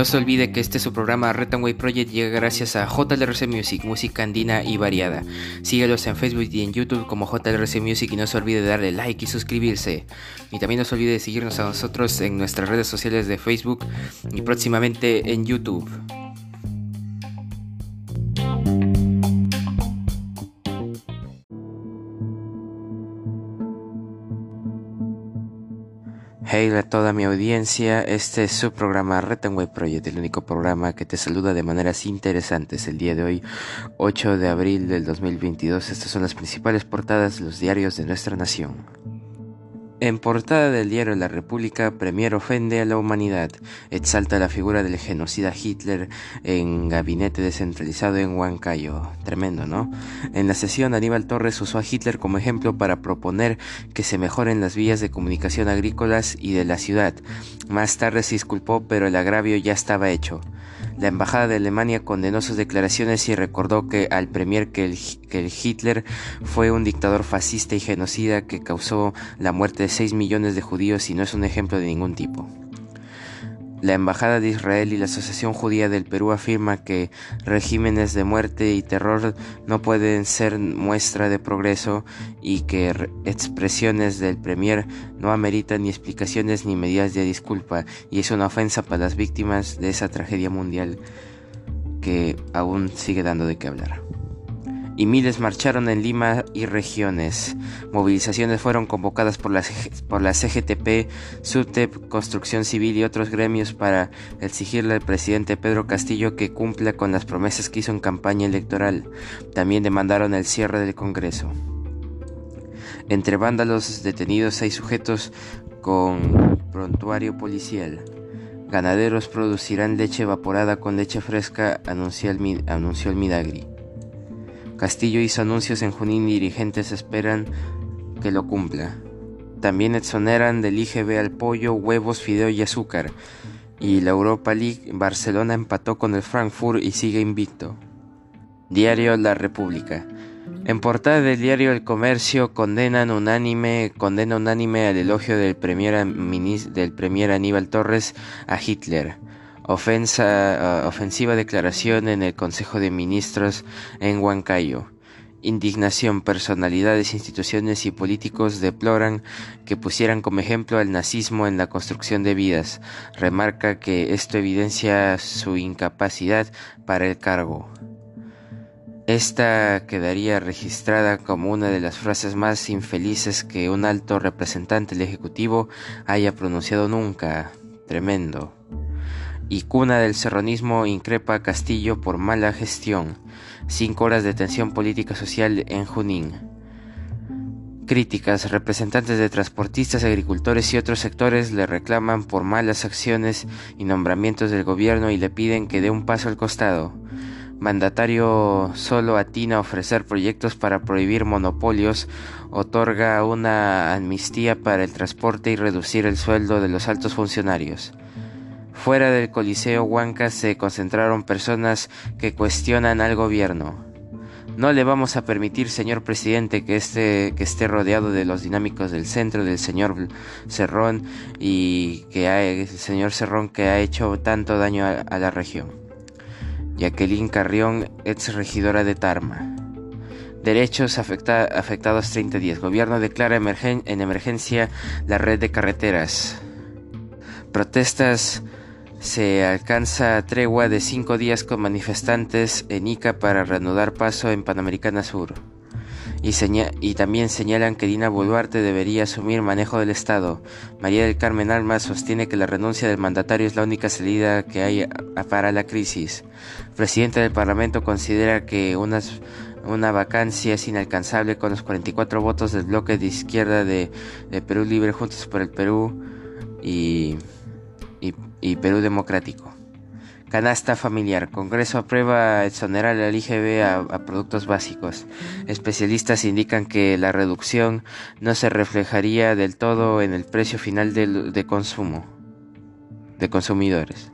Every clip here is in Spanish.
No se olvide que este su programa Way Project llega gracias a JLRC Music, música andina y variada. Síguelos en Facebook y en YouTube como JLRC Music y no se olvide de darle like y suscribirse. Y también no se olvide de seguirnos a nosotros en nuestras redes sociales de Facebook y próximamente en YouTube. Hey a toda mi audiencia, este es su programa Way Project, el único programa que te saluda de maneras interesantes. El día de hoy, 8 de abril del 2022, estas son las principales portadas de los diarios de nuestra nación. En portada del diario La República, Premier ofende a la humanidad, exalta la figura del genocida Hitler en gabinete descentralizado en Huancayo. Tremendo, ¿no? En la sesión, Aníbal Torres usó a Hitler como ejemplo para proponer que se mejoren las vías de comunicación agrícolas y de la ciudad. Más tarde se disculpó, pero el agravio ya estaba hecho. La Embajada de Alemania condenó sus declaraciones y recordó que al premier que el, Hitler fue un dictador fascista y genocida que causó la muerte de 6 millones de judíos y no es un ejemplo de ningún tipo. La Embajada de Israel y la Asociación Judía del Perú afirma que regímenes de muerte y terror no pueden ser muestra de progreso y que expresiones del Premier no ameritan ni explicaciones ni medidas de disculpa y es una ofensa para las víctimas de esa tragedia mundial que aún sigue dando de qué hablar y miles marcharon en Lima y regiones. Movilizaciones fueron convocadas por la, por la CGTP, SUTEP, Construcción Civil y otros gremios para exigirle al presidente Pedro Castillo que cumpla con las promesas que hizo en campaña electoral. También demandaron el cierre del Congreso. Entre vándalos detenidos hay sujetos con prontuario policial. Ganaderos producirán leche evaporada con leche fresca, anunció el, anunció el Midagri. Castillo hizo anuncios en Junín y dirigentes esperan que lo cumpla. También exoneran del IGB al pollo, huevos, fideo y azúcar. Y la Europa League, Barcelona empató con el Frankfurt y sigue invicto. Diario La República. En portada del diario El Comercio condenan unánime, condena unánime al elogio del premier, del premier Aníbal Torres a Hitler. Ofensa, ah, ofensiva declaración en el Consejo de Ministros en Huancayo. Indignación, personalidades, instituciones y políticos deploran que pusieran como ejemplo al nazismo en la construcción de vidas. Remarca que esto evidencia su incapacidad para el cargo. Esta quedaría registrada como una de las frases más infelices que un alto representante del Ejecutivo haya pronunciado nunca. Tremendo y cuna del serronismo increpa a Castillo por mala gestión. Cinco horas de tensión política social en Junín. Críticas, representantes de transportistas, agricultores y otros sectores le reclaman por malas acciones y nombramientos del gobierno y le piden que dé un paso al costado. Mandatario solo atina a ofrecer proyectos para prohibir monopolios, otorga una amnistía para el transporte y reducir el sueldo de los altos funcionarios. Fuera del Coliseo Huanca se concentraron personas que cuestionan al gobierno. No le vamos a permitir, señor presidente, que esté, que esté rodeado de los dinámicos del centro, del señor Cerrón y que el señor Cerrón que ha hecho tanto daño a, la región. Jacqueline Carrión, ex regidora de Tarma. Derechos afectados 30 días. Gobierno declara en emergencia la red de carreteras. Protestas se alcanza tregua de cinco días con manifestantes en Ica para reanudar paso en Panamericana Sur. Y, y, también señalan que Dina Boluarte debería asumir manejo del Estado. María del Carmen Alma sostiene que la renuncia del mandatario es la única salida que hay para la crisis. presidente del Parlamento considera que una vacancia es inalcanzable con los 44 votos del bloque de izquierda de, de Perú Libre Juntos por el Perú y y Perú Democrático. Canasta familiar. Congreso aprueba exonerar al IGB a, productos básicos. Especialistas indican que la reducción no se reflejaría del todo en el precio final de, de consumo de consumidores.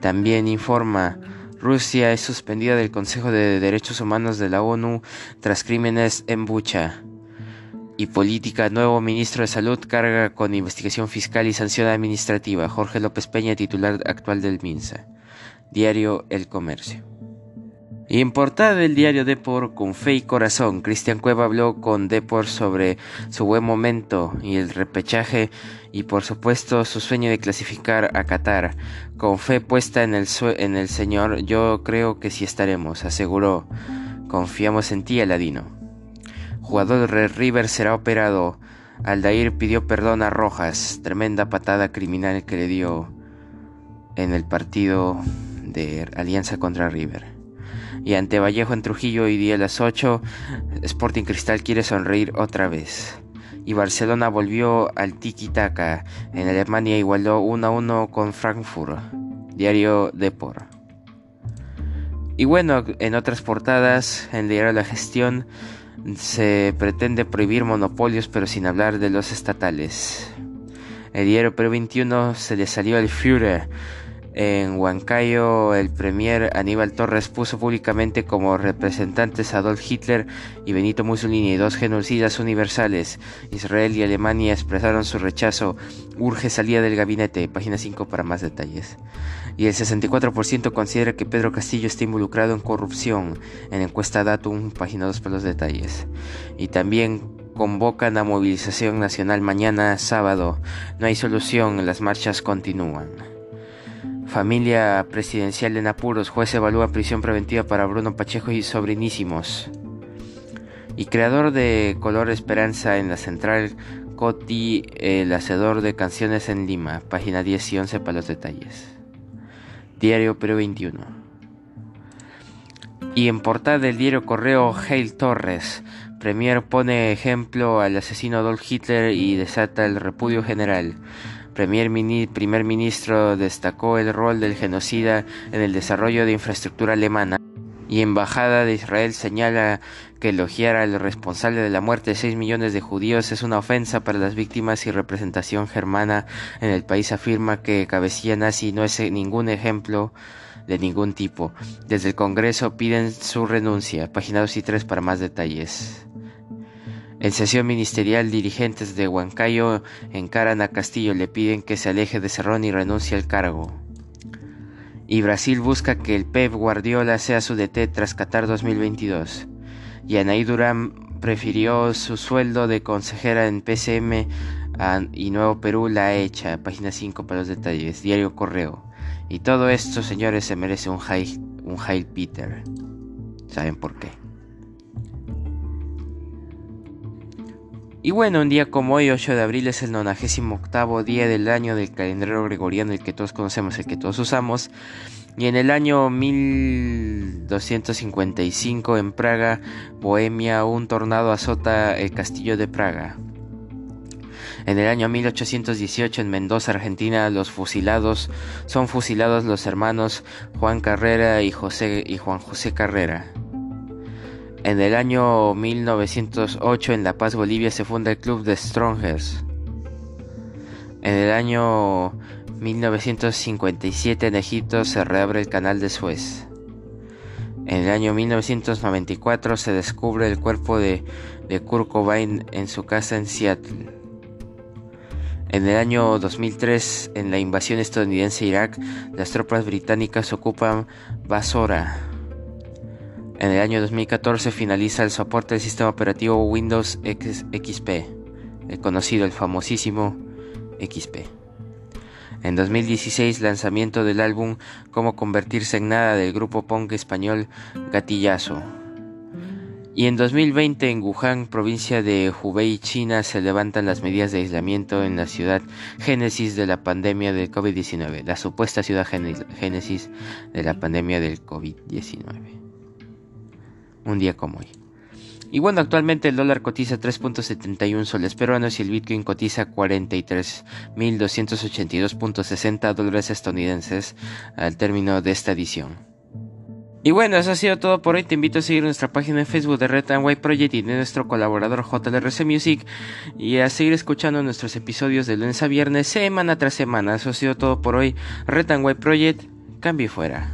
También informa Rusia es suspendida del Consejo de Derechos Humanos de la ONU tras crímenes en Bucha. Y Política, nuevo ministro de Salud, carga con investigación fiscal y sanción administrativa. Jorge López Peña, titular actual del MINSA. Diario El Comercio. Y del diario Depor, con fe y corazón, Cristian Cueva habló con Depor sobre su buen momento y el repechaje y por supuesto su sueño de clasificar a Qatar. Con fe puesta en el, en el Señor, yo creo que sí estaremos, aseguró. Confiamos en ti, Aladino jugador de River será operado. Aldair pidió perdón a Rojas, tremenda patada criminal que le dio en el partido de Alianza contra River. Y ante Vallejo en Trujillo hoy día a las 8, Sporting Cristal quiere sonreír otra vez. Y Barcelona volvió al tiki-taka. En Alemania igualó 1 a 1 con Frankfurt. Diario Depor. Y bueno, en otras portadas, en Diario La Gestión, se pretende prohibir monopolios pero sin hablar de los estatales. El diario Perú 21 se le salió al Führer en Huancayo, el premier Aníbal Torres puso públicamente como representantes a Adolf Hitler y Benito Mussolini, dos genocidas universales. Israel y Alemania expresaron su rechazo. Urge salida del gabinete. Página 5 para más detalles. Y el 64% considera que Pedro Castillo está involucrado en corrupción. En encuesta Datum, página 2 para los detalles. Y también convocan a movilización nacional mañana sábado. No hay solución, las marchas continúan. Familia presidencial en apuros. Juez evalúa prisión preventiva para Bruno Pacheco y sobrinísimos. Y creador de Color Esperanza en la central Coti, el hacedor de canciones en Lima. Página 10 y 11 para los detalles. Diario Perú 21. Y en portada del diario Correo Hale Torres. Premier pone ejemplo al asesino Adolf Hitler y desata el repudio general primer ministro destacó el rol del genocida en el desarrollo de infraestructura alemana y Embajada de Israel señala que elogiar al responsable de la muerte de 6 millones de judíos es una ofensa para las víctimas y representación germana en el país afirma que cabecilla nazi no es ningún ejemplo de ningún tipo. Desde el Congreso piden su renuncia. Página 2 y 3 para más detalles. En sesión ministerial, dirigentes de Huancayo encaran a Castillo, le piden que se aleje de Cerrón y renuncie al cargo. Y Brasil busca que el Pep Guardiola sea su DT tras Qatar 2022. Y Anaí Durán prefirió su sueldo de consejera en PCM y Nuevo Perú la hecha. Página 5 para los detalles. Diario Correo. Y todo esto, señores, se merece un Hail, un Hail Peter. ¿Saben por qué? Y bueno, un día como hoy, 8 de abril, es el 98 día del año del calendario gregoriano, el que todos conocemos, el que todos usamos. Y en el año 1255 en Praga, Bohemia, un tornado azota el castillo de Praga. En el año 1818 en Mendoza, Argentina, los fusilados son fusilados los hermanos Juan Carrera y, José, y Juan José Carrera. En el año 1908 en La Paz, Bolivia, se funda el Club de Strongers. En el año 1957 en Egipto se reabre el canal de Suez. En el año 1994 se descubre el cuerpo de, de Kurt Cobain en su casa en Seattle. En el año 2003, en la invasión estadounidense a Irak, las tropas británicas ocupan Basora. En el año 2014 finaliza el soporte del sistema operativo Windows XP, el conocido, el famosísimo XP. En 2016 lanzamiento del álbum Cómo convertirse en nada del grupo punk español Gatillazo. Y en 2020 en Wuhan, provincia de Hubei, China, se levantan las medidas de aislamiento en la ciudad génesis de la pandemia del COVID-19, la supuesta ciudad génesis de la pandemia del COVID-19 un día como hoy. Y bueno, actualmente el dólar cotiza 3.71 soles peruanos y el Bitcoin cotiza 43.282.60 dólares estadounidenses al término de esta edición. Y bueno, eso ha sido todo por hoy. Te invito a seguir nuestra página en Facebook de Red and White Project y de nuestro colaborador JLRC Music y a seguir escuchando nuestros episodios de lunes a viernes, semana tras semana. Eso ha sido todo por hoy. Red and White Project, cambio fuera.